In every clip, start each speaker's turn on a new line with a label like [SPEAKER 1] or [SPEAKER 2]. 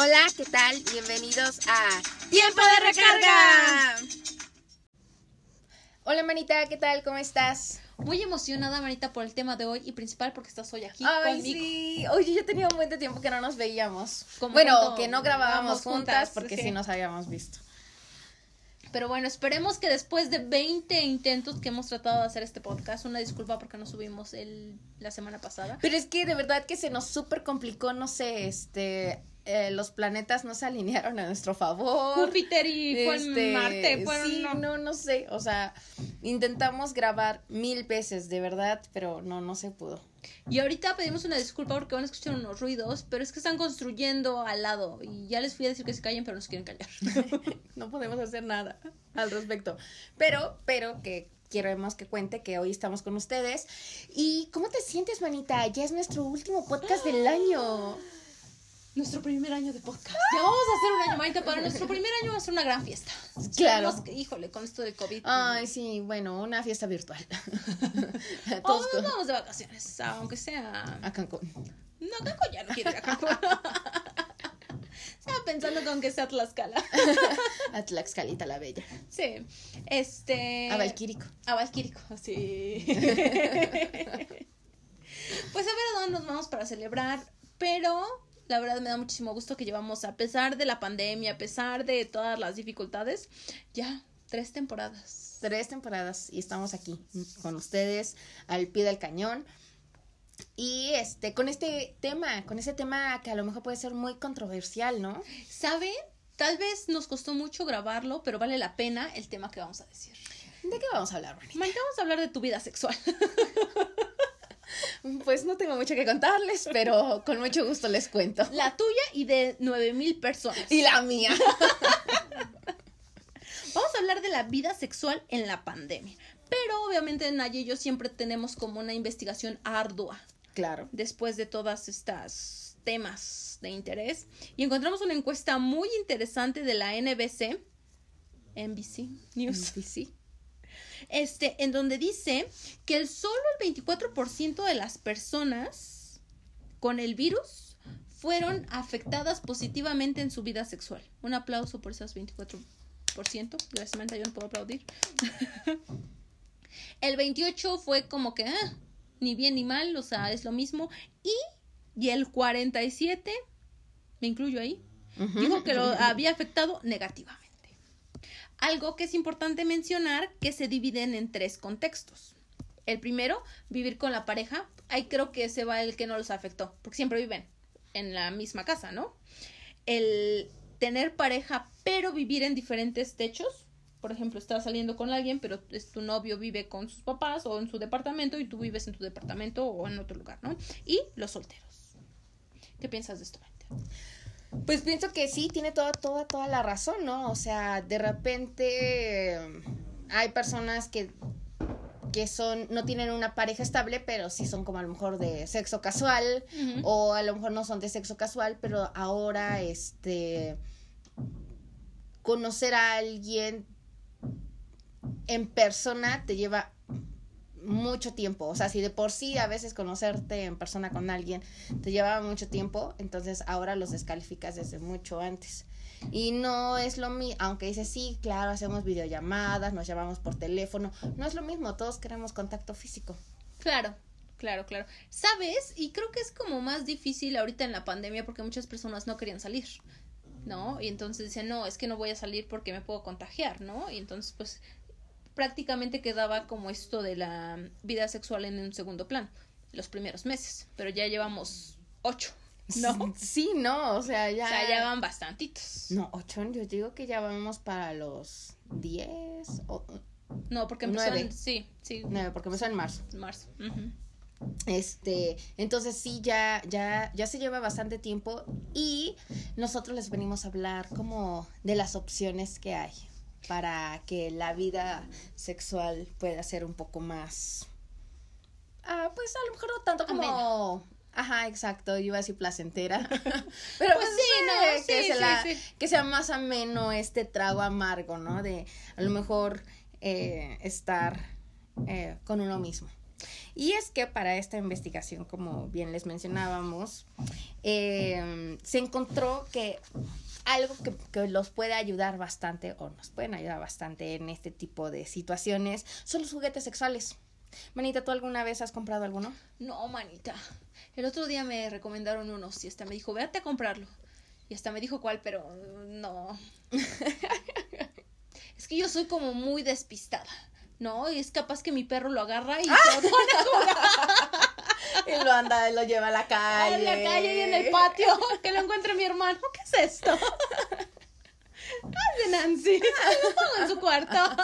[SPEAKER 1] Hola, ¿qué tal? Bienvenidos a Tiempo de Recarga. Hola, manita, ¿qué tal? ¿Cómo estás?
[SPEAKER 2] Muy emocionada, manita, por el tema de hoy y principal porque estás hoy aquí
[SPEAKER 1] Ay,
[SPEAKER 2] conmigo.
[SPEAKER 1] sí. Oye, yo tenía un buen de tiempo que no nos veíamos.
[SPEAKER 2] Como
[SPEAKER 1] bueno,
[SPEAKER 2] cuando
[SPEAKER 1] que no grabábamos juntas,
[SPEAKER 2] juntas,
[SPEAKER 1] porque
[SPEAKER 2] sí.
[SPEAKER 1] sí nos habíamos visto.
[SPEAKER 2] Pero bueno, esperemos que después de 20 intentos que hemos tratado de hacer este podcast, una disculpa porque no subimos el, la semana pasada.
[SPEAKER 1] Pero es que de verdad que se nos súper complicó, no sé, este, eh, los planetas no se alinearon a nuestro favor.
[SPEAKER 2] Júpiter y
[SPEAKER 1] Este,
[SPEAKER 2] Marte, fueron
[SPEAKER 1] sí,
[SPEAKER 2] no.
[SPEAKER 1] no, no sé, o sea, intentamos grabar mil veces, de verdad, pero no, no se pudo.
[SPEAKER 2] Y ahorita pedimos una disculpa porque van a escuchar unos ruidos, pero es que están construyendo al lado y ya les fui a decir que se callen, pero no se quieren callar.
[SPEAKER 1] no podemos hacer nada al respecto. Pero, pero que queremos que cuente que hoy estamos con ustedes. ¿Y cómo te sientes, manita? Ya es nuestro último podcast del año.
[SPEAKER 2] Nuestro primer año de podcast. Ya vamos a hacer un año, manita. Para nuestro primer año va a ser una gran fiesta.
[SPEAKER 1] Claro.
[SPEAKER 2] Esperemos que- híjole, con esto de COVID.
[SPEAKER 1] Ay, sí, bueno, una fiesta virtual.
[SPEAKER 2] O
[SPEAKER 1] Todos
[SPEAKER 2] nos
[SPEAKER 1] con-
[SPEAKER 2] vamos de vacaciones, aunque sea.
[SPEAKER 1] a Cancún.
[SPEAKER 2] No, Cancún ya no quiero ir a Cancún. Estaba pensando con que sea Tlaxcala.
[SPEAKER 1] A Tlaxcalita la Bella.
[SPEAKER 2] Sí. Este.
[SPEAKER 1] A Valquírico.
[SPEAKER 2] A Valquírico, sí. pues a ver a dónde nos vamos para celebrar, pero la verdad me da muchísimo gusto que llevamos, a pesar de la pandemia, a pesar de todas las dificultades, ya tres temporadas.
[SPEAKER 1] Tres temporadas y estamos aquí con ustedes al pie del cañón. Y este, con este tema, con ese tema que a lo mejor puede ser muy controversial, ¿no?
[SPEAKER 2] ¿Saben? Tal vez nos costó mucho grabarlo, pero vale la pena el tema que vamos a decir.
[SPEAKER 1] ¿De qué vamos a hablar?
[SPEAKER 2] Mañana vamos a hablar de tu vida sexual.
[SPEAKER 1] Pues no tengo mucho que contarles, pero con mucho gusto les cuento.
[SPEAKER 2] La tuya y de nueve mil personas.
[SPEAKER 1] Y la mía.
[SPEAKER 2] Vamos a hablar de la vida sexual en la pandemia. Pero obviamente Naya y yo siempre tenemos como una investigación ardua
[SPEAKER 1] Claro.
[SPEAKER 2] después de todas estas temas de interés. Y encontramos una encuesta muy interesante de la NBC, NBC News,
[SPEAKER 1] sí.
[SPEAKER 2] Este, en donde dice que el solo el 24% de las personas con el virus fueron afectadas positivamente en su vida sexual. Un aplauso por esas 24%. Gracias, Samantha, yo no puedo aplaudir. el 28 fue como que ah, ni bien ni mal, o sea, es lo mismo. Y, y el 47, me incluyo ahí, dijo que lo había afectado negativamente. Algo que es importante mencionar que se dividen en tres contextos. El primero, vivir con la pareja. Ahí creo que ese va el que no los afectó, porque siempre viven en la misma casa, ¿no? El tener pareja, pero vivir en diferentes techos. Por ejemplo, estás saliendo con alguien, pero es- tu novio vive con sus papás o en su departamento y tú vives en tu departamento o en otro lugar, ¿no? Y los solteros. ¿Qué piensas de esto?
[SPEAKER 1] Pues pienso que sí, tiene toda, toda, toda la razón, ¿no? O sea, de repente eh, hay personas que, que son, no tienen una pareja estable, pero sí son como a lo mejor de sexo casual, o a lo mejor no son de sexo casual, pero ahora, este, conocer a alguien en persona te lleva mucho tiempo. O sea, si de por sí a veces conocerte en persona con alguien te llevaba mucho tiempo, entonces ahora los descalificas desde mucho antes. Y no es lo mismo, aunque dices, sí, claro, hacemos videollamadas, nos llamamos por teléfono, no es lo mismo, todos queremos contacto físico.
[SPEAKER 2] Claro, claro, claro. ¿Sabes? Y creo que es como más difícil ahorita en la pandemia porque muchas personas no querían salir, ¿no? Y entonces dicen, no, es que no voy a salir porque me puedo contagiar, ¿no? Y entonces, pues, prácticamente quedaba como esto de la vida sexual en un segundo plan, los primeros meses, pero ya llevamos ocho, ¿no?
[SPEAKER 1] Sí, no, o sea, ya...
[SPEAKER 2] O sea, ya van bastantitos.
[SPEAKER 1] No, ocho, yo digo que ya vamos para los diez o
[SPEAKER 2] No, porque empezó
[SPEAKER 1] Nueve.
[SPEAKER 2] en, sí, sí,
[SPEAKER 1] nueve, porque empezó en marzo.
[SPEAKER 2] marzo.
[SPEAKER 1] Este, entonces sí, ya, ya, ya se lleva bastante tiempo y nosotros les venimos a hablar como de las opciones que hay para que la vida sexual pueda ser un poco más, ah, pues a lo mejor no tanto como, ajá, exacto, yo iba a decir placentera, pero
[SPEAKER 2] Pues sí, ¿no?
[SPEAKER 1] que,
[SPEAKER 2] Sí,
[SPEAKER 1] se
[SPEAKER 2] sí,
[SPEAKER 1] la-
[SPEAKER 2] sí.
[SPEAKER 1] que sea más ameno este trago amargo, ¿no? De a lo mejor eh, estar eh, con uno mismo. Y es que para esta investigación, como bien les mencionábamos, eh, se encontró que algo que, que, los puede ayudar bastante o nos pueden ayudar bastante en este tipo de situaciones son los juguetes sexuales. Manita, ¿tú alguna vez has comprado alguno?
[SPEAKER 2] No, manita. El otro día me recomendaron unos y hasta me dijo, véate a comprarlo. Y hasta me dijo cuál, pero no. es que yo soy como muy despistada. No, y es capaz que mi perro lo agarra y se lo pone a jugar.
[SPEAKER 1] y lo anda, lo lleva a la calle.
[SPEAKER 2] En la calle y en el patio. Que lo encuentre mi hermano. ¿Qué es esto? ¿Qué hace Nancy? Lo pongo en su cuarto.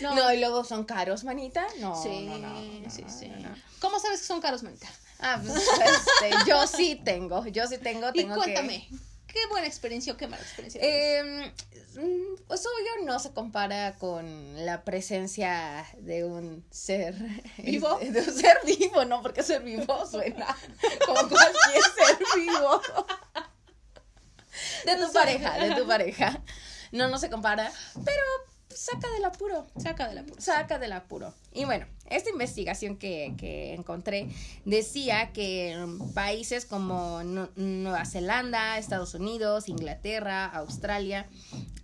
[SPEAKER 1] No. no. y luego son caros, manita. No,
[SPEAKER 2] sí,
[SPEAKER 1] no, no,
[SPEAKER 2] sí, sí. ¿Cómo sabes que son caros, manita?
[SPEAKER 1] Ah, pues este, yo sí tengo, yo sí tengo, tengo
[SPEAKER 2] y cuéntame, que... ¿qué buena experiencia o qué mala experiencia?
[SPEAKER 1] Eh, pues obvio no se compara con la presencia de un ser
[SPEAKER 2] vivo,
[SPEAKER 1] de un ser vivo, no, porque ser vivo suena como cualquier ser vivo. De tu pareja, de tu pareja. No, no se compara, pero saca del apuro.
[SPEAKER 2] Saca del apuro.
[SPEAKER 1] Saca del apuro. Y bueno, esta investigación que, que encontré decía que en países como Nueva Zelanda, Estados Unidos, Inglaterra, Australia,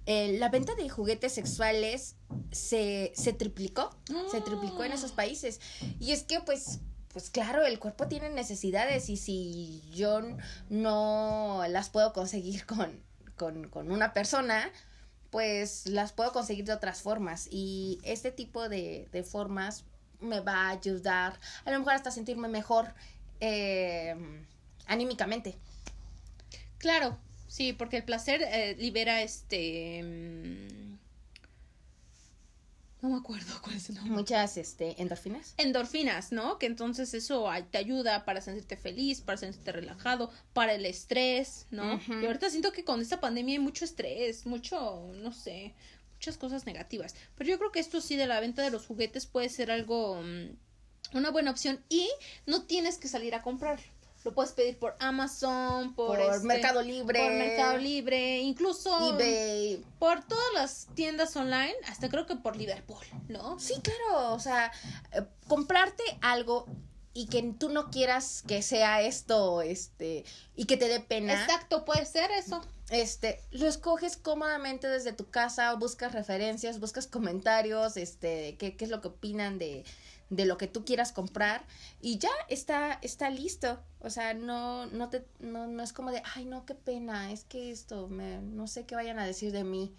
[SPEAKER 1] eh, la venta de juguetes sexuales se, se triplicó. Se triplicó en esos países. Y es que pues pues claro, el cuerpo tiene necesidades y si yo no las puedo conseguir con, con, con una persona, pues las puedo conseguir de otras formas y este tipo de, de formas me va a ayudar a lo mejor hasta sentirme mejor eh, anímicamente.
[SPEAKER 2] Claro, sí, porque el placer eh, libera este... No me acuerdo cuál es el nombre.
[SPEAKER 1] Muchas este, endorfinas.
[SPEAKER 2] Endorfinas, ¿no? Que entonces eso te ayuda para sentirte feliz, para sentirte relajado, para el estrés, ¿no? Y ahorita siento que con esta pandemia hay mucho estrés, mucho, no sé, muchas cosas negativas. Pero yo creo que esto sí de la venta de los juguetes puede ser algo, mm, una buena opción y no tienes que salir a comprarlo lo puedes pedir por Amazon, por,
[SPEAKER 1] este, Mercado Libre,
[SPEAKER 2] por Mercado Libre, incluso
[SPEAKER 1] eBay,
[SPEAKER 2] por todas las tiendas online, hasta creo que por Liverpool, ¿no?
[SPEAKER 1] Sí, claro, o sea, eh, comprarte algo y que tú no quieras que sea esto, este, y que te dé pena.
[SPEAKER 2] Exacto, puede ser eso.
[SPEAKER 1] Este, lo escoges cómodamente desde tu casa, buscas referencias, buscas comentarios, este, qué, qué es lo que opinan de, de lo que tú quieras comprar y ya está, está listo. O sea, no, no te, no, no es como de, ay no, qué pena, es que esto, me, no sé qué vayan a decir de mí.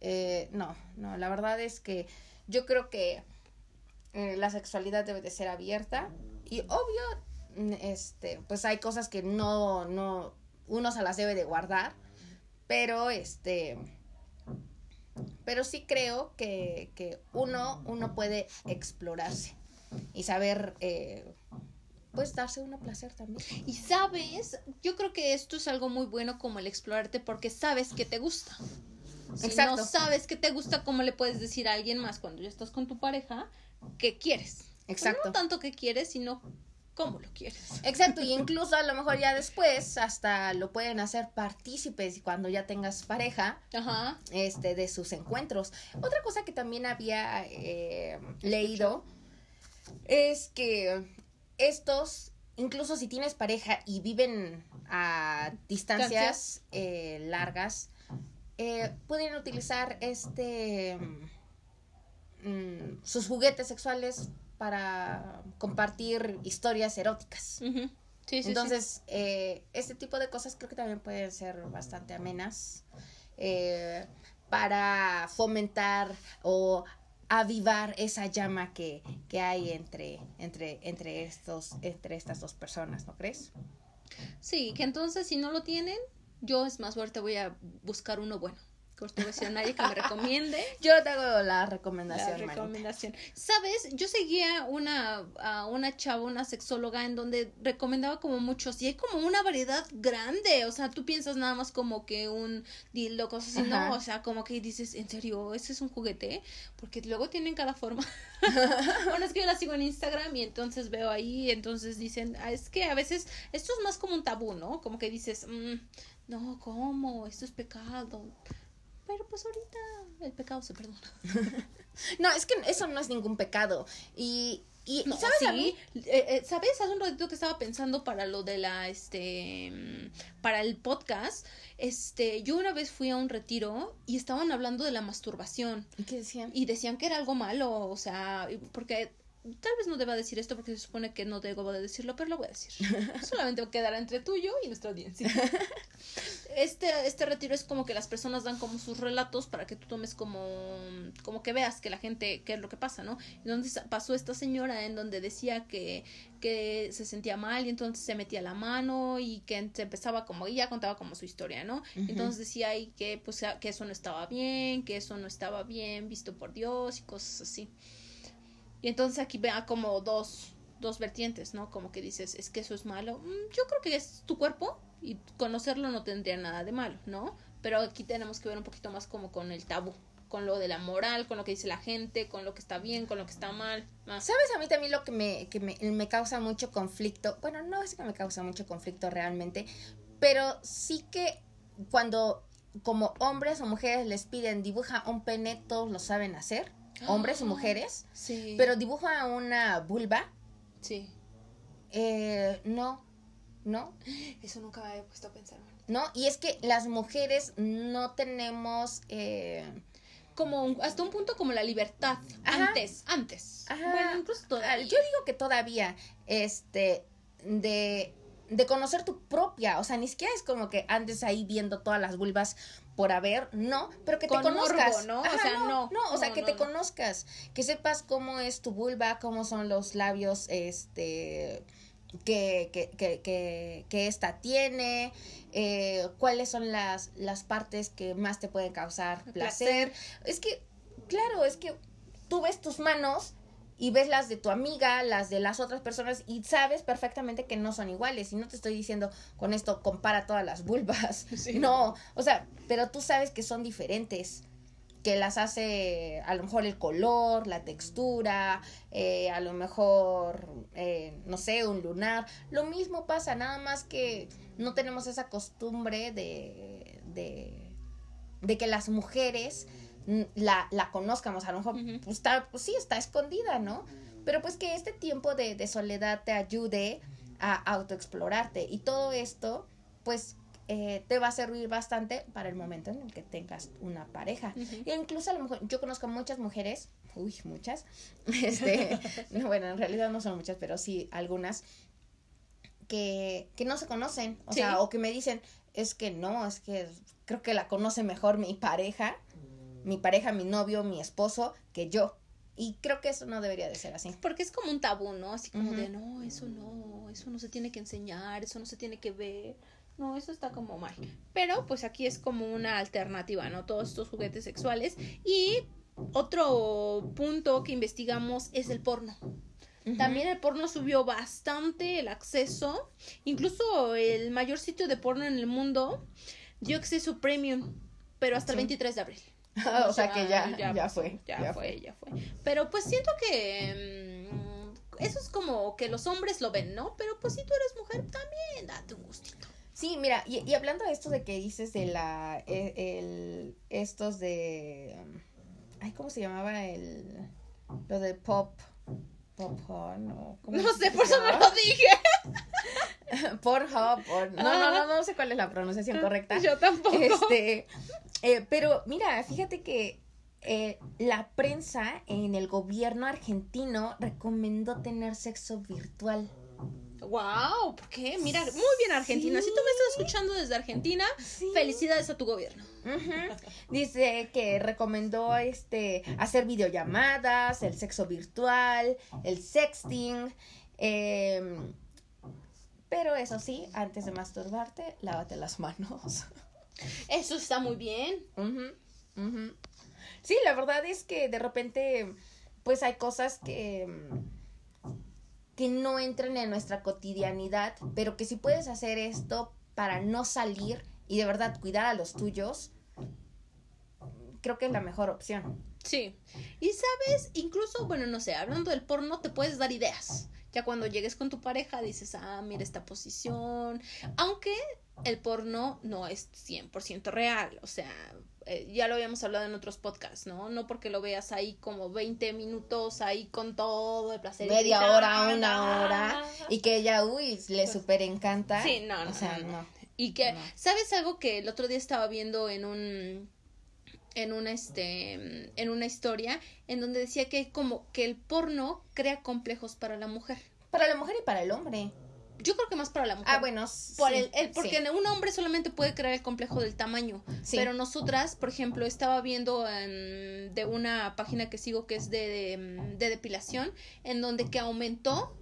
[SPEAKER 1] Eh, no, no, la verdad es que yo creo que eh, la sexualidad debe de ser abierta y obvio, este, pues hay cosas que no, no, uno se las debe de guardar, pero este, pero sí creo que, que uno, uno puede explorarse y saber, eh, pues, darse un placer también.
[SPEAKER 2] Y sabes, yo creo que esto es algo muy bueno como el explorarte porque sabes que te gusta. Si Exacto. no sabes que te gusta, ¿cómo le puedes decir a alguien más cuando ya estás con tu pareja que quieres?
[SPEAKER 1] Exacto.
[SPEAKER 2] no tanto que quieres, sino cómo lo quieres.
[SPEAKER 1] Exacto, y incluso a lo mejor ya después hasta lo pueden hacer partícipes cuando ya tengas pareja
[SPEAKER 2] Ajá.
[SPEAKER 1] este de sus encuentros. Otra cosa que también había eh, leído es que estos, incluso si tienes pareja y viven a distancias eh, largas, eh, pueden utilizar este mm, sus juguetes sexuales para compartir historias eróticas.
[SPEAKER 2] sí, sí,
[SPEAKER 1] Entonces, Eh, este tipo de cosas creo que también pueden ser bastante amenas para fomentar o avivar esa llama que, que hay entre, entre, entre, estos, entre estas dos personas, ¿no crees?
[SPEAKER 2] Sí, que entonces si no lo tienen, yo es más fuerte voy a buscar uno bueno a nadie que me recomiende.
[SPEAKER 1] Yo te hago la recomendación.
[SPEAKER 2] La recomendación. Sabes, yo seguía una, a una chava, una sexóloga, en donde recomendaba como muchos, y hay como una variedad grande. O sea, tú piensas nada más como que un dildo, cosas así, no. O sea, como que dices, ¿en serio? ¿Ese es un juguete? Porque luego tienen cada forma. bueno, es que yo la sigo en Instagram y entonces veo ahí, entonces dicen, ah, es que a veces esto es más como un tabú, ¿no? Como que dices, mm, no, ¿cómo? Esto es pecado Pero pues ahorita el pecado se perdona.
[SPEAKER 1] no, es que eso no es ningún pecado. Y, y
[SPEAKER 2] no,
[SPEAKER 1] ¿sabes
[SPEAKER 2] sí.
[SPEAKER 1] a mí?
[SPEAKER 2] Eh, eh, ¿Sabes? Hace un ratito que estaba pensando para lo de la, este, para el podcast, este, yo una vez fui a un retiro y estaban hablando de la masturbación.
[SPEAKER 1] ¿Y qué decían?
[SPEAKER 2] Y decían que era algo malo, o sea, porque tal vez no deba decir esto porque se supone que no debo de decirlo, pero lo voy a decir. Solamente quedará entre tú, yo y nuestra audiencia. Este, este retiro es como que las personas dan como sus relatos para que tú tomes como, como que veas que la gente, qué es lo que pasa, ¿no? Entonces pasó esta señora en donde decía que, que se sentía mal y entonces se metía la mano y que se empezaba como, y ya contaba como su historia, ¿no? Entonces decía ahí que, pues, que eso no estaba bien, que eso no estaba bien visto por Dios y cosas así. Y entonces aquí vea como dos, dos vertientes, ¿no? Como que dices, es que eso es malo. Mm, Yo creo que es tu cuerpo y conocerlo no tendría nada de malo, ¿no? Pero aquí tenemos que ver un poquito más como con el tabú, con lo de la moral, con lo que dice la gente, con lo que está bien, con lo que está mal.
[SPEAKER 1] ¿Sabes a mí también lo que me, que me, me causa mucho conflicto? Bueno, no es que me causa mucho conflicto realmente, pero sí que cuando como hombres o mujeres les piden dibuja un pene, todos lo saben hacer, hombres y mujeres,
[SPEAKER 2] Sí.
[SPEAKER 1] pero dibuja una vulva,
[SPEAKER 2] Sí.
[SPEAKER 1] eh, no, no,
[SPEAKER 2] Eso nunca me había puesto a pensar.
[SPEAKER 1] no, y es que las mujeres no tenemos... Eh,
[SPEAKER 2] Como un- hasta un punto como la libertad.
[SPEAKER 1] Ajá.
[SPEAKER 2] Antes, antes.
[SPEAKER 1] Ajá.
[SPEAKER 2] Bueno, incluso
[SPEAKER 1] Ah,
[SPEAKER 2] todavía.
[SPEAKER 1] Yo digo que todavía, este, de, de conocer tu propia, o sea, ni siquiera es como que andes ahí viendo todas las vulvas por haber, no, pero que
[SPEAKER 2] Con
[SPEAKER 1] te conozcas.
[SPEAKER 2] morbo, ¿no? O sea, no,
[SPEAKER 1] No, o sea,
[SPEAKER 2] no,
[SPEAKER 1] que
[SPEAKER 2] no,
[SPEAKER 1] te
[SPEAKER 2] no.
[SPEAKER 1] conozcas, que sepas cómo es tu vulva, cómo son los labios, este, que, que, que, que, que esta tiene, eh, cuáles son las, las partes que más te pueden causar placer. Es que, claro, es que tú ves tus manos y ves las de tu amiga, las de las otras personas y sabes perfectamente que no son iguales. Y no te estoy diciendo con esto compara todas las vulvas.
[SPEAKER 2] Sí.
[SPEAKER 1] No, o sea, pero tú sabes que son diferentes. Que las hace a lo mejor el color, la textura, eh, a lo mejor, eh, no sé, un lunar. Lo mismo pasa, nada más que no tenemos esa costumbre de, de, de que las mujeres la, la conozcamos. A lo mejor pues, está, pues sí, está escondida, ¿no? Pero pues que este tiempo de, de soledad te ayude a autoexplorarte. Y todo esto, pues, eh, te va a servir bastante para el momento en el que tengas una pareja. E incluso a lo mejor, yo conozco muchas mujeres, uy, muchas, este, no, bueno, en realidad no son muchas, pero sí algunas, que, que no se conocen, o
[SPEAKER 2] Sí.
[SPEAKER 1] sea, o que me dicen, es que no, es que creo que la conoce mejor mi pareja, mi pareja, mi novio, mi esposo, que yo. Y creo que eso no debería de ser así.
[SPEAKER 2] Porque es como un tabú, ¿no? Así como de, no, eso no, eso no se tiene que enseñar, eso no se tiene que ver. No, eso está como mal. Pero pues aquí es como una alternativa, ¿no? Todos estos juguetes sexuales. Y otro punto que investigamos es el porno. También el porno subió bastante el acceso. Incluso el mayor sitio de porno en el mundo dio acceso premium. Pero hasta el
[SPEAKER 1] Sí.
[SPEAKER 2] 23 de abril.
[SPEAKER 1] o sea que ya, ya, fue.
[SPEAKER 2] Ya, fue, ya fue. Pero pues siento que mm, eso es como que los hombres lo ven, ¿no? Pero pues si tú eres mujer, también date un gustito.
[SPEAKER 1] Sí, mira, y, y hablando de esto de que dices de la, e- el, estos de, um, ay, ¿cómo se llamaba el, lo de pop, pop porn, o cómo
[SPEAKER 2] No sé, por eso me
[SPEAKER 1] llamaba?
[SPEAKER 2] lo dije.
[SPEAKER 1] Pornhub, or- no, no, no, no sé cuál es la pronunciación correcta.
[SPEAKER 2] Yo tampoco.
[SPEAKER 1] Este, eh, pero mira, fíjate que eh, la prensa en el gobierno argentino recomendó tener sexo virtual.
[SPEAKER 2] Wow, ¿por qué? Mira, muy bien Argentina. Si tú me estás escuchando desde Argentina,
[SPEAKER 1] Sí.
[SPEAKER 2] felicidades a tu gobierno.
[SPEAKER 1] Dice que recomendó este hacer videollamadas, el sexo virtual, el sexting. em, pero eso sí, antes de masturbarte, lávate las manos.
[SPEAKER 2] Eso está muy bien.
[SPEAKER 1] Sí, la verdad es que de repente, pues hay cosas que, que no entran en nuestra cotidianidad, pero que si puedes hacer esto para no salir y de verdad cuidar a los tuyos, creo que es la mejor opción.
[SPEAKER 2] Sí. Y sabes, incluso, bueno, no sé, hablando del porno, te puedes dar ideas. Ya cuando llegues con tu pareja dices, ah, mira esta posición. Aunque el porno no es 100% real. O sea, eh, ya lo habíamos hablado en otros podcasts, ¿no? No porque lo veas ahí como 20 minutos ahí con todo el placer.
[SPEAKER 1] Media hora, una hora. Y que ella, uy, le súper encanta.
[SPEAKER 2] Sí, no, no.
[SPEAKER 1] O sea,
[SPEAKER 2] no,
[SPEAKER 1] no.
[SPEAKER 2] Y que, ¿sabes algo que el otro día estaba viendo en un en una este en una historia en donde decía que como que el porno crea complejos para la mujer.
[SPEAKER 1] Para la mujer y para el hombre.
[SPEAKER 2] Yo creo que más para la mujer.
[SPEAKER 1] Ah, bueno,
[SPEAKER 2] Por
[SPEAKER 1] sí,
[SPEAKER 2] el, el- porque
[SPEAKER 1] sí.
[SPEAKER 2] un hombre solamente puede crear el complejo del tamaño.
[SPEAKER 1] Sí.
[SPEAKER 2] Pero nosotras, por ejemplo, estaba viendo em, de una página que sigo que es de, de, em, de depilación, en donde que aumentó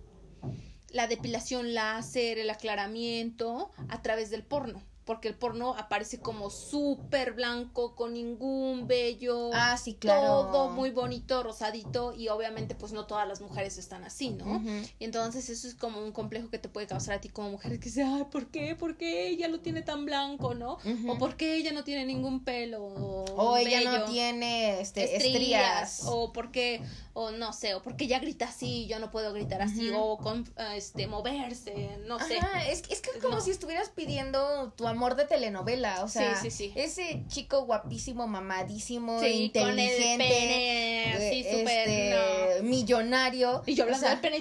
[SPEAKER 2] la depilación láser, el aclaramiento a través del porno. Porque el porno aparece como súper blanco, con ningún vello.
[SPEAKER 1] Ah, sí, claro.
[SPEAKER 2] Todo muy bonito, rosadito. Y obviamente, pues no todas las mujeres están así, ¿no? Y entonces eso es como un complejo que te puede causar a ti como mujer que dice, ay, ¿por qué? ¿Por qué ella lo tiene tan blanco, no? O ¿por qué ella no tiene ningún pelo? O,
[SPEAKER 1] O ella no tiene este,
[SPEAKER 2] estrías,
[SPEAKER 1] estrías.
[SPEAKER 2] O por qué, o no sé, o porque ella grita así, yo no puedo gritar así, o con, ah, este, moverse, no sé.
[SPEAKER 1] Es, es que es como
[SPEAKER 2] No.
[SPEAKER 1] si estuvieras pidiendo tu amor de telenovela, o sea,
[SPEAKER 2] Sí, sí, sí.
[SPEAKER 1] ese chico guapísimo, mamadísimo,
[SPEAKER 2] Sí, con el
[SPEAKER 1] inteligente,
[SPEAKER 2] pene, así
[SPEAKER 1] eh,
[SPEAKER 2] súper,
[SPEAKER 1] este, millonario,
[SPEAKER 2] Y yo hablando
[SPEAKER 1] o sea,
[SPEAKER 2] del pene.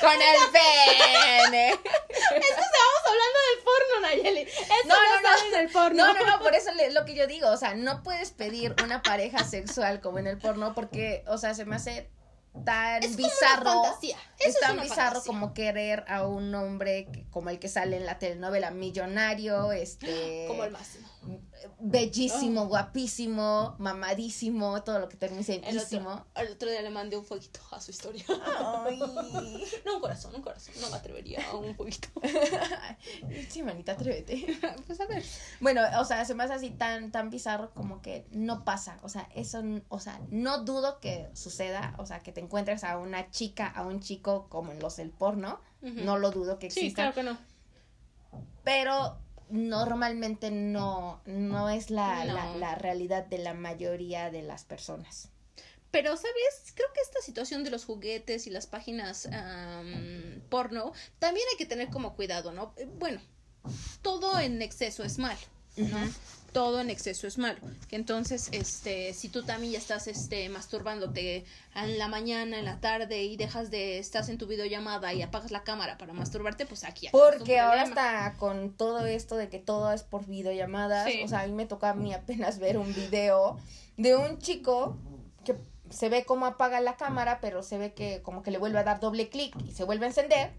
[SPEAKER 1] con el pene.
[SPEAKER 2] Estamos hablando del porno, Nayeli. Eso
[SPEAKER 1] No,
[SPEAKER 2] no,
[SPEAKER 1] no,
[SPEAKER 2] del porno.
[SPEAKER 1] No, no, no, por eso le- lo que yo digo, o sea, no puedes pedir una pareja sexual como en el porno porque, o sea, se me hace tan
[SPEAKER 2] Es
[SPEAKER 1] bizarro. es
[SPEAKER 2] es
[SPEAKER 1] tan
[SPEAKER 2] una
[SPEAKER 1] bizarro
[SPEAKER 2] fantasía.
[SPEAKER 1] como querer a un hombre que- como el que sale en la telenovela millonario, este
[SPEAKER 2] Como el máximo.
[SPEAKER 1] bellísimo, guapísimo, mamadísimo, todo lo que termine
[SPEAKER 2] El
[SPEAKER 1] bellísimo.
[SPEAKER 2] otro, el otro día le mandé un fueguito a su historia.
[SPEAKER 1] Ay.
[SPEAKER 2] No, un corazón, un corazón. No me atrevería a un fueguito.
[SPEAKER 1] sí, manita, atrévete.
[SPEAKER 2] pues a ver.
[SPEAKER 1] Bueno, o sea, se me hace así tan, tan bizarro como que no pasa. O sea, eso, o sea, no dudo que suceda. O sea, que te encuentres a una chica, a un chico como en los del porno. No lo dudo que
[SPEAKER 2] Sí,
[SPEAKER 1] exista.
[SPEAKER 2] claro que no.
[SPEAKER 1] Pero normalmente no, no es la,
[SPEAKER 2] No.
[SPEAKER 1] la, la realidad de la mayoría de las personas.
[SPEAKER 2] Pero, ¿sabes? Creo que esta situación de los juguetes y las páginas am, porno, también hay que tener como cuidado, ¿no? Bueno, todo en exceso es malo, ¿no? Todo en exceso es malo. Que entonces, este, si tú también ya estás, este, masturbándote en la mañana, en la tarde y dejas de, estás en tu videollamada y apagas la cámara para masturbarte, pues aquí
[SPEAKER 1] Porque ahora está con todo esto de que todo es por videollamadas.
[SPEAKER 2] Sí.
[SPEAKER 1] O sea, a mí me toca a mí apenas ver un video de un chico que se ve cómo apaga la cámara, pero se ve que como que le vuelve a dar doble clic y se vuelve a encender.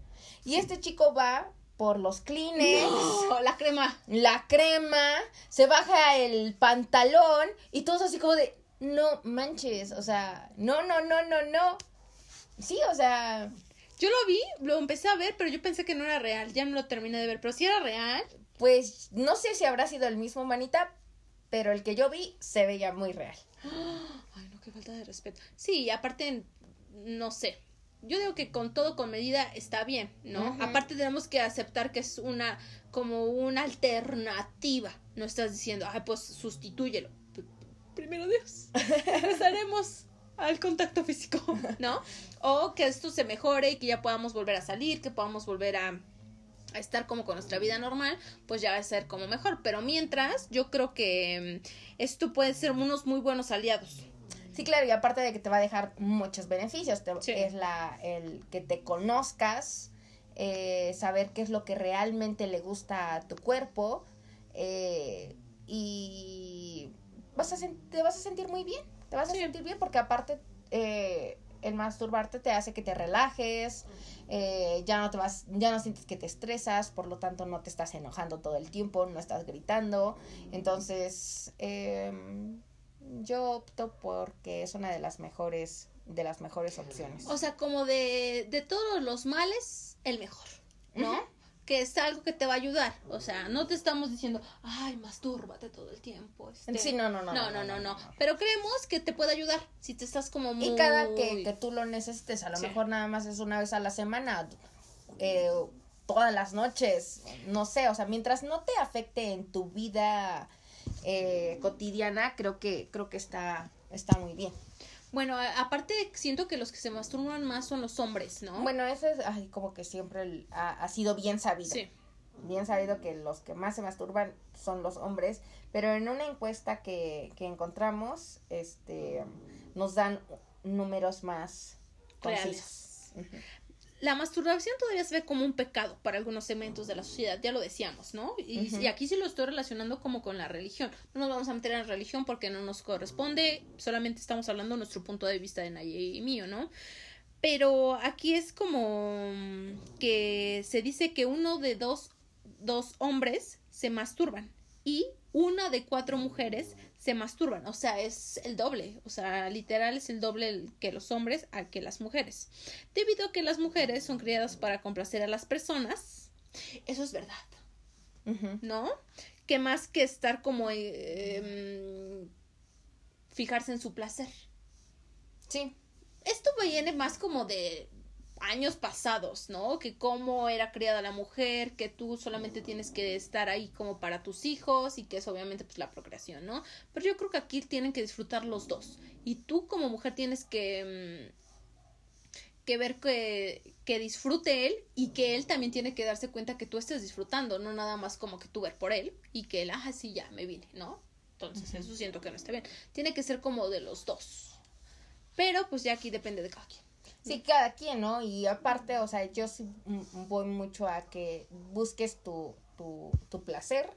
[SPEAKER 1] Y este chico va por los clines,
[SPEAKER 2] Oh, la crema.
[SPEAKER 1] la crema, se baja el pantalón y todo así como de, no manches, o sea, no, no, no, no, no. Sí, o sea,
[SPEAKER 2] Yo lo vi, lo empecé a ver, pero yo pensé que no era real. Ya no lo terminé de ver. Pero si era real,
[SPEAKER 1] Pues no sé si habrá sido el mismo manita, pero el que yo vi se veía muy real.
[SPEAKER 2] Ay, no, qué falta de respeto. Sí, aparte, no sé. Yo digo que con todo con medida está bien, ¿no? Aparte tenemos que aceptar que es una como una alternativa. No estás diciendo, ay, pues sustitúyelo. Primero Dios. Regresaremos al contacto físico, ¿no? O que esto se mejore y que ya podamos volver a salir, que podamos volver a a estar como con nuestra vida normal, pues ya va a ser como mejor. Pero mientras, yo creo que mm, esto puede ser unos muy buenos aliados.
[SPEAKER 1] Sí, claro, y aparte de que te va a dejar muchos beneficios, te-
[SPEAKER 2] Sí.
[SPEAKER 1] es la, el que te conozcas, eh, saber qué es lo que realmente le gusta a tu cuerpo eh, y vas a te vas a sentir muy bien, te vas a sentir bien porque aparte eh, el masturbarte te hace que te relajes, eh, ya no te vas, ya no sientes que te estresas, por lo tanto no te estás enojando todo el tiempo, no estás gritando, entonces em, yo opto porque es una de las mejores de las mejores opciones.
[SPEAKER 2] O sea, como de, de todos los males, el mejor, ¿no? Que es algo que te va a ayudar. O sea, no te estamos diciendo, ay, mastúrbate todo el tiempo. este".
[SPEAKER 1] Sí, no, no, no,
[SPEAKER 2] No, no, no, no. Pero creemos que te puede ayudar si te estás como muy...
[SPEAKER 1] Y cada que, que tú lo necesites, a lo
[SPEAKER 2] Sí.
[SPEAKER 1] mejor nada más es una vez a la semana, eh, todas las noches, no sé, o sea, mientras no te afecte en tu vida eh, cotidiana, creo que, creo que está, está muy bien.
[SPEAKER 2] Bueno, aparte siento que los que se masturban más son los hombres, ¿no?
[SPEAKER 1] Bueno, ese es ay, como que siempre ha, ha sido bien sabido.
[SPEAKER 2] Sí.
[SPEAKER 1] bien sabido que los que más se masturban son los hombres, pero en una encuesta que, que encontramos, este, nos dan números más concisos.
[SPEAKER 2] La masturbación todavía se ve como un pecado para algunos segmentos de la sociedad, ya lo decíamos, ¿no? Y, y, aquí sí lo estoy relacionando como con la religión. No nos vamos a meter en la religión porque no nos corresponde, solamente estamos hablando de nuestro punto de vista de Naye y mío, ¿no? Pero aquí es como que se dice que uno de dos, dos hombres se masturban y una de cuatro mujeres se masturban, o sea, es el doble, o sea, literal es el doble que los hombres a que las mujeres. Debido a que las mujeres son criadas para complacer a las personas, eso es verdad, ¿no? Que más que estar como eh, fijarse en su placer.
[SPEAKER 1] Sí.
[SPEAKER 2] Esto viene más como de años pasados, ¿no? Que cómo era criada la mujer, que tú solamente tienes que estar ahí como para tus hijos y que es obviamente pues la procreación, ¿no? Pero yo creo que aquí tienen que disfrutar los dos. Y tú como mujer tienes que mm, que ver que, que disfrute él y que él también tiene que darse cuenta que tú estés disfrutando, no nada más como que tú ver por él y que él, ah, sí, ya, me vine, ¿no? Entonces, eso siento que no está bien. Tiene que ser como de los dos. Pero pues ya aquí depende de cada quien.
[SPEAKER 1] Sí, cada quien, ¿no? Y aparte, o sea, yo sí voy mucho a que busques tu, tu, tu placer.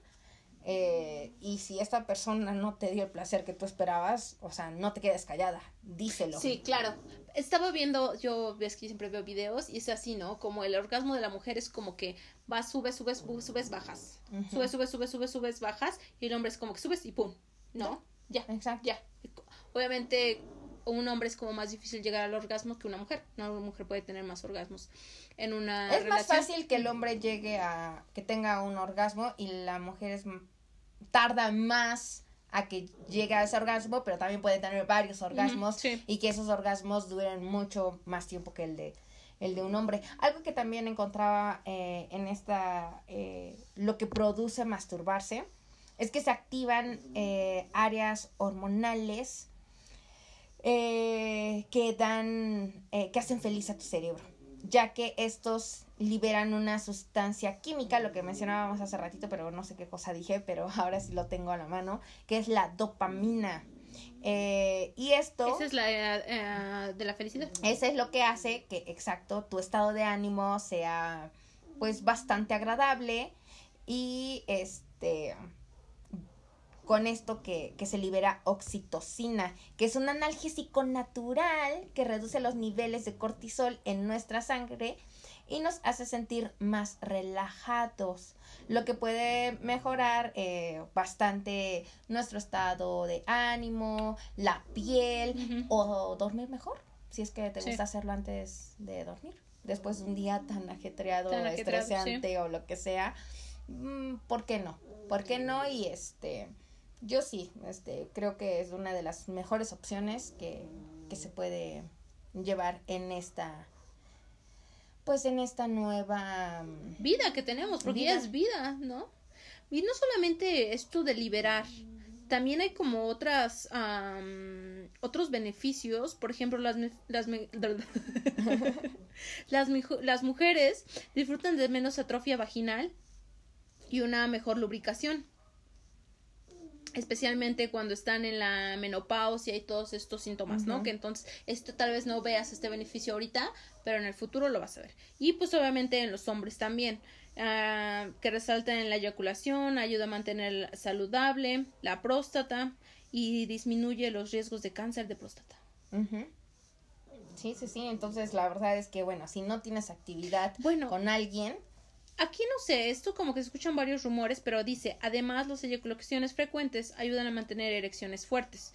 [SPEAKER 1] Eh, y si esta persona no te dio el placer que tú esperabas, o sea, no te quedes callada, díselo.
[SPEAKER 2] Sí, claro. Estaba viendo, yo ves que siempre veo videos y es así, ¿no? Como el orgasmo de la mujer es como que va, subes, subes, subes, bajas. Subes, subes, subes, subes, subes, bajas. Y el hombre es como que subes y pum. ¿No? Ya. Exacto. Ya. Obviamente un hombre es como más difícil llegar al orgasmo que una mujer. Una mujer puede tener más orgasmos en una
[SPEAKER 1] Es más fácil que el hombre llegue a que tenga un orgasmo y la mujer es tarda más a que llegue a ese orgasmo, pero también puede tener varios orgasmos y que esos orgasmos duren mucho más tiempo que el de el de un hombre. Algo que también encontraba eh, en esta eh, lo que produce masturbarse es que se activan eh, áreas hormonales eh, que dan, eh, que hacen feliz a tu cerebro, ya que estos liberan una sustancia química, lo que mencionábamos hace ratito, pero no sé qué cosa dije, pero ahora sí lo tengo a la mano, que es la dopamina. Eh, y esto...
[SPEAKER 2] Esa es la de la felicidad.
[SPEAKER 1] Ese es lo que hace que, exacto, tu estado de ánimo sea pues bastante agradable y este con esto que, que, se libera oxitocina, que es un analgésico natural que reduce los niveles de cortisol en nuestra sangre y nos hace sentir más relajados, lo que puede mejorar eh, bastante nuestro estado de ánimo, la piel o dormir mejor, si es que te gusta hacerlo antes de dormir, después de un día tan ajetreado, tan estresante o lo que sea. Mm, ¿Por qué no? ¿Por qué no? Y este yo sí, este, creo que es una de las mejores opciones que, que se puede llevar en esta, pues en esta nueva
[SPEAKER 2] mm, vida que tenemos, porque ya es vida, ¿no? Y no solamente esto de liberar, también hay como otras, otros beneficios, por ejemplo, las, las, las, las mujeres disfrutan de menos atrofia vaginal y una mejor lubricación especialmente cuando están en la menopausia y todos estos síntomas, ¿no? Que entonces esto tal vez no veas este beneficio ahorita, pero en el futuro lo vas a ver. Y pues obviamente en los hombres también, uh, que resaltan en la eyaculación, ayuda a mantener saludable la próstata y disminuye los riesgos de cáncer de próstata.
[SPEAKER 1] Sí, sí, sí. Entonces la verdad es que, bueno, si no tienes actividad con alguien,
[SPEAKER 2] Aquí no sé, esto como que se escuchan varios rumores, pero dice, además las eyaculaciones frecuentes ayudan a mantener erecciones fuertes.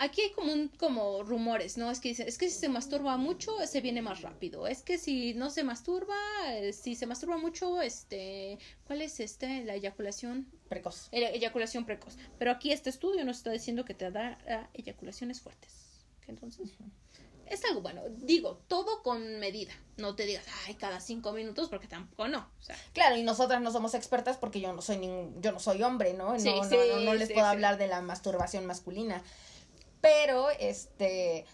[SPEAKER 2] Aquí hay como un, como rumores, ¿no? Es que dice, es que si se masturba mucho, se viene más rápido. Es que si no se masturba, eh, si se masturba mucho, este, ¿cuál es este? La eyaculación
[SPEAKER 1] precoz.
[SPEAKER 2] eyaculación precoz. Pero aquí este estudio nos está diciendo que te da eyaculaciones fuertes. Entonces, es algo bueno. Digo, todo con medida. No te digas, ay, cada cinco minutos, porque tampoco no.
[SPEAKER 1] Claro, y nosotras no somos expertas porque yo no soy ningún, yo no soy hombre, ¿no? no, no, no, les puedo hablar de la masturbación masculina. Pero, este,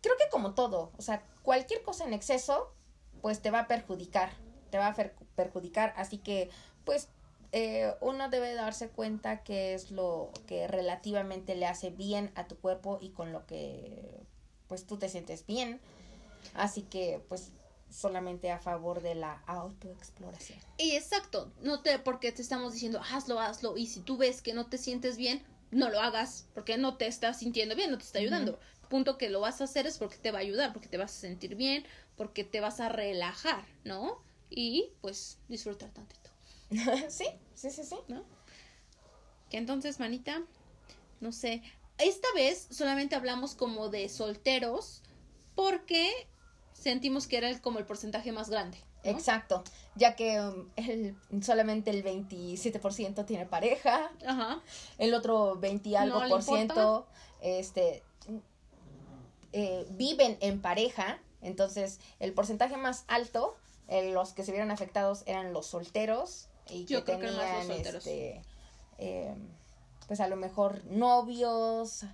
[SPEAKER 1] creo que como todo, o sea, cualquier cosa en exceso, pues te va a perjudicar, te va a perjudicar. Así que, pues eh, uno debe darse cuenta que es lo que relativamente le hace bien a tu cuerpo y con lo que pues tú te sientes bien. Así que pues solamente a favor de la autoexploración.
[SPEAKER 2] Y exacto, no te porque te estamos diciendo hazlo, hazlo y si tú ves que no te sientes bien, no lo hagas porque no te estás sintiendo bien, no te está ayudando. Punto que lo vas a hacer es porque te va a ayudar, porque te vas a sentir bien, porque te vas a relajar, ¿no? Y pues disfrutar tantito.
[SPEAKER 1] sí, sí, sí, sí.
[SPEAKER 2] ¿No? Que entonces, manita, no sé, esta vez solamente hablamos como de solteros porque sentimos que era el, como el porcentaje más grande.
[SPEAKER 1] Exacto, ya que um, el, solamente el 27% tiene pareja, Ajá. el otro 20 y algo por ciento este, eh, viven en pareja, entonces el porcentaje más alto, eh, los que se vieron afectados eran los solteros y que tenían este, eh, pues a lo mejor novios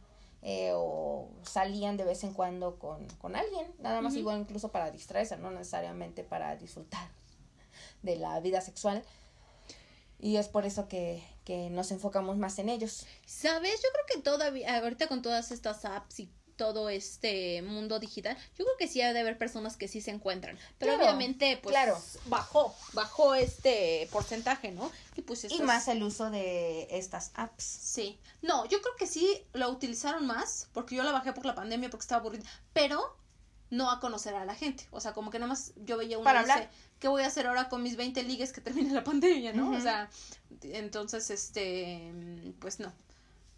[SPEAKER 1] eh, o salían de vez en cuando con, con alguien, nada más igual incluso para distraerse, no necesariamente para disfrutar de la vida sexual. Y es por eso que, que nos enfocamos más en ellos.
[SPEAKER 2] ¿Sabes? Yo creo que todavía, ahorita con todas estas apps y todo este mundo digital, yo creo que sí ha de haber personas que sí se encuentran, pero obviamente pues claro. bajó, bajó este porcentaje, ¿no?
[SPEAKER 1] Y pues y más el uso de estas apps.
[SPEAKER 2] Sí. No, yo creo que sí lo utilizaron más porque yo la bajé por la pandemia porque estaba aburrida, pero no a conocer a la gente, o sea, como que nada más yo veía una Para hablar. ¿qué voy a hacer ahora con mis 20 ligues que termine la pandemia, no? O sea, entonces este pues no.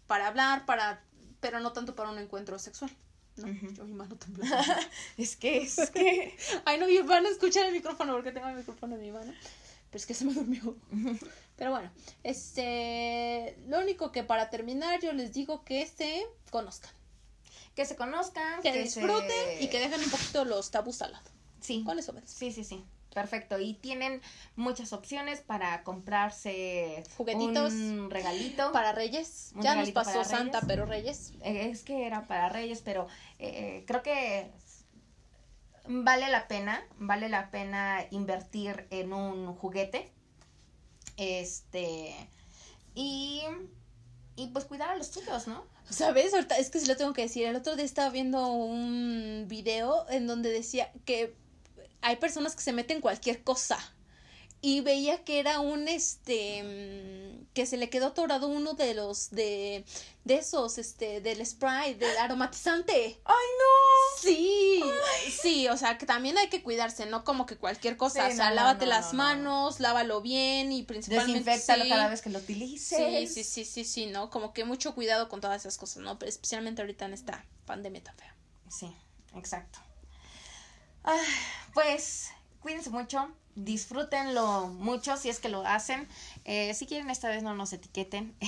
[SPEAKER 2] Para hablar, para pero no tanto para un encuentro sexual. No, yo mi mano tembló.
[SPEAKER 1] es que, es que.
[SPEAKER 2] Ay, no, van a escuchar el micrófono porque tengo el micrófono en mi mano. Pero es que se me durmió. Pero bueno, este. Lo único que para terminar, yo les digo que se conozcan.
[SPEAKER 1] Que se conozcan.
[SPEAKER 2] Que, disfruten y que dejen un poquito los tabús al lado.
[SPEAKER 1] Sí.
[SPEAKER 2] Con eso
[SPEAKER 1] Sí, sí, sí. Perfecto. Y tienen muchas opciones para comprarse juguetitos, un regalito.
[SPEAKER 2] Para Reyes. Ya nos pasó Santa, pero Reyes.
[SPEAKER 1] Es que era para Reyes, pero eh, creo que vale la pena, vale la pena invertir en un juguete. Este. Y. Y pues cuidar a los chicos, ¿no?
[SPEAKER 2] ¿Sabes? Ahorita es que se lo tengo que decir. El otro día estaba viendo un video en donde decía que hay personas que se meten cualquier cosa. Y veía que era un este mm, que se le quedó atorado uno de los de de esos este del spray del aromatizante.
[SPEAKER 1] Ay, no.
[SPEAKER 2] Sí. Sí, o sea, que también hay que cuidarse, no como que cualquier cosa, o sea, lávate las manos, lávalo bien y principalmente
[SPEAKER 1] desinfectalo cada vez que lo utilices.
[SPEAKER 2] Sí, sí, sí, sí, sí, no, como que mucho cuidado con todas esas cosas, ¿no? Pero especialmente ahorita en esta pandemia tan fea.
[SPEAKER 1] Sí, exacto. Ah, pues cuídense mucho, disfrútenlo mucho si es que lo hacen. Eh, si quieren esta vez no nos etiqueten.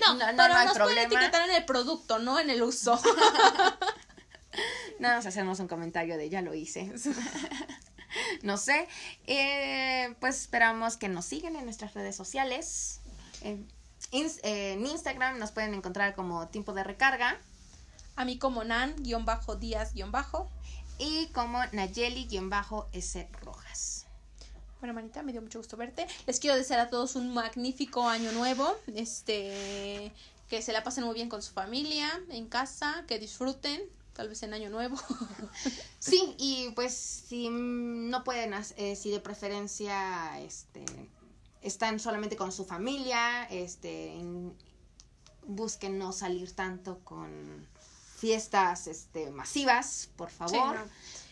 [SPEAKER 2] no, no, no, pero nos pueden etiquetar en el producto, no en el uso.
[SPEAKER 1] Nada más hacemos un comentario de ya lo hice. no sé. Eh, pues esperamos que nos sigan en nuestras redes sociales. en Instagram nos pueden encontrar como tiempo de recarga.
[SPEAKER 2] A mí como Nan-Díaz-Bajo.
[SPEAKER 1] Y como Nayeli-S Rojas.
[SPEAKER 2] Bueno, manita, me dio mucho gusto verte. Les quiero desear a todos un magnífico año nuevo. Este, que se la pasen muy bien con su familia, en casa, que disfruten, tal vez en año nuevo.
[SPEAKER 1] sí, y pues si no pueden, eh, si de preferencia, este, están solamente con su familia, este, busquen no salir tanto con fiestas este, masivas, por favor.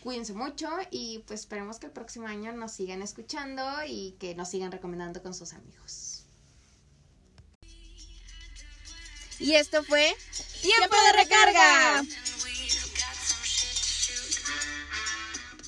[SPEAKER 1] Cuídense mucho y pues esperemos que el próximo año nos sigan escuchando y que nos sigan recomendando con sus amigos.
[SPEAKER 2] Y esto fue Tiempo de recarga.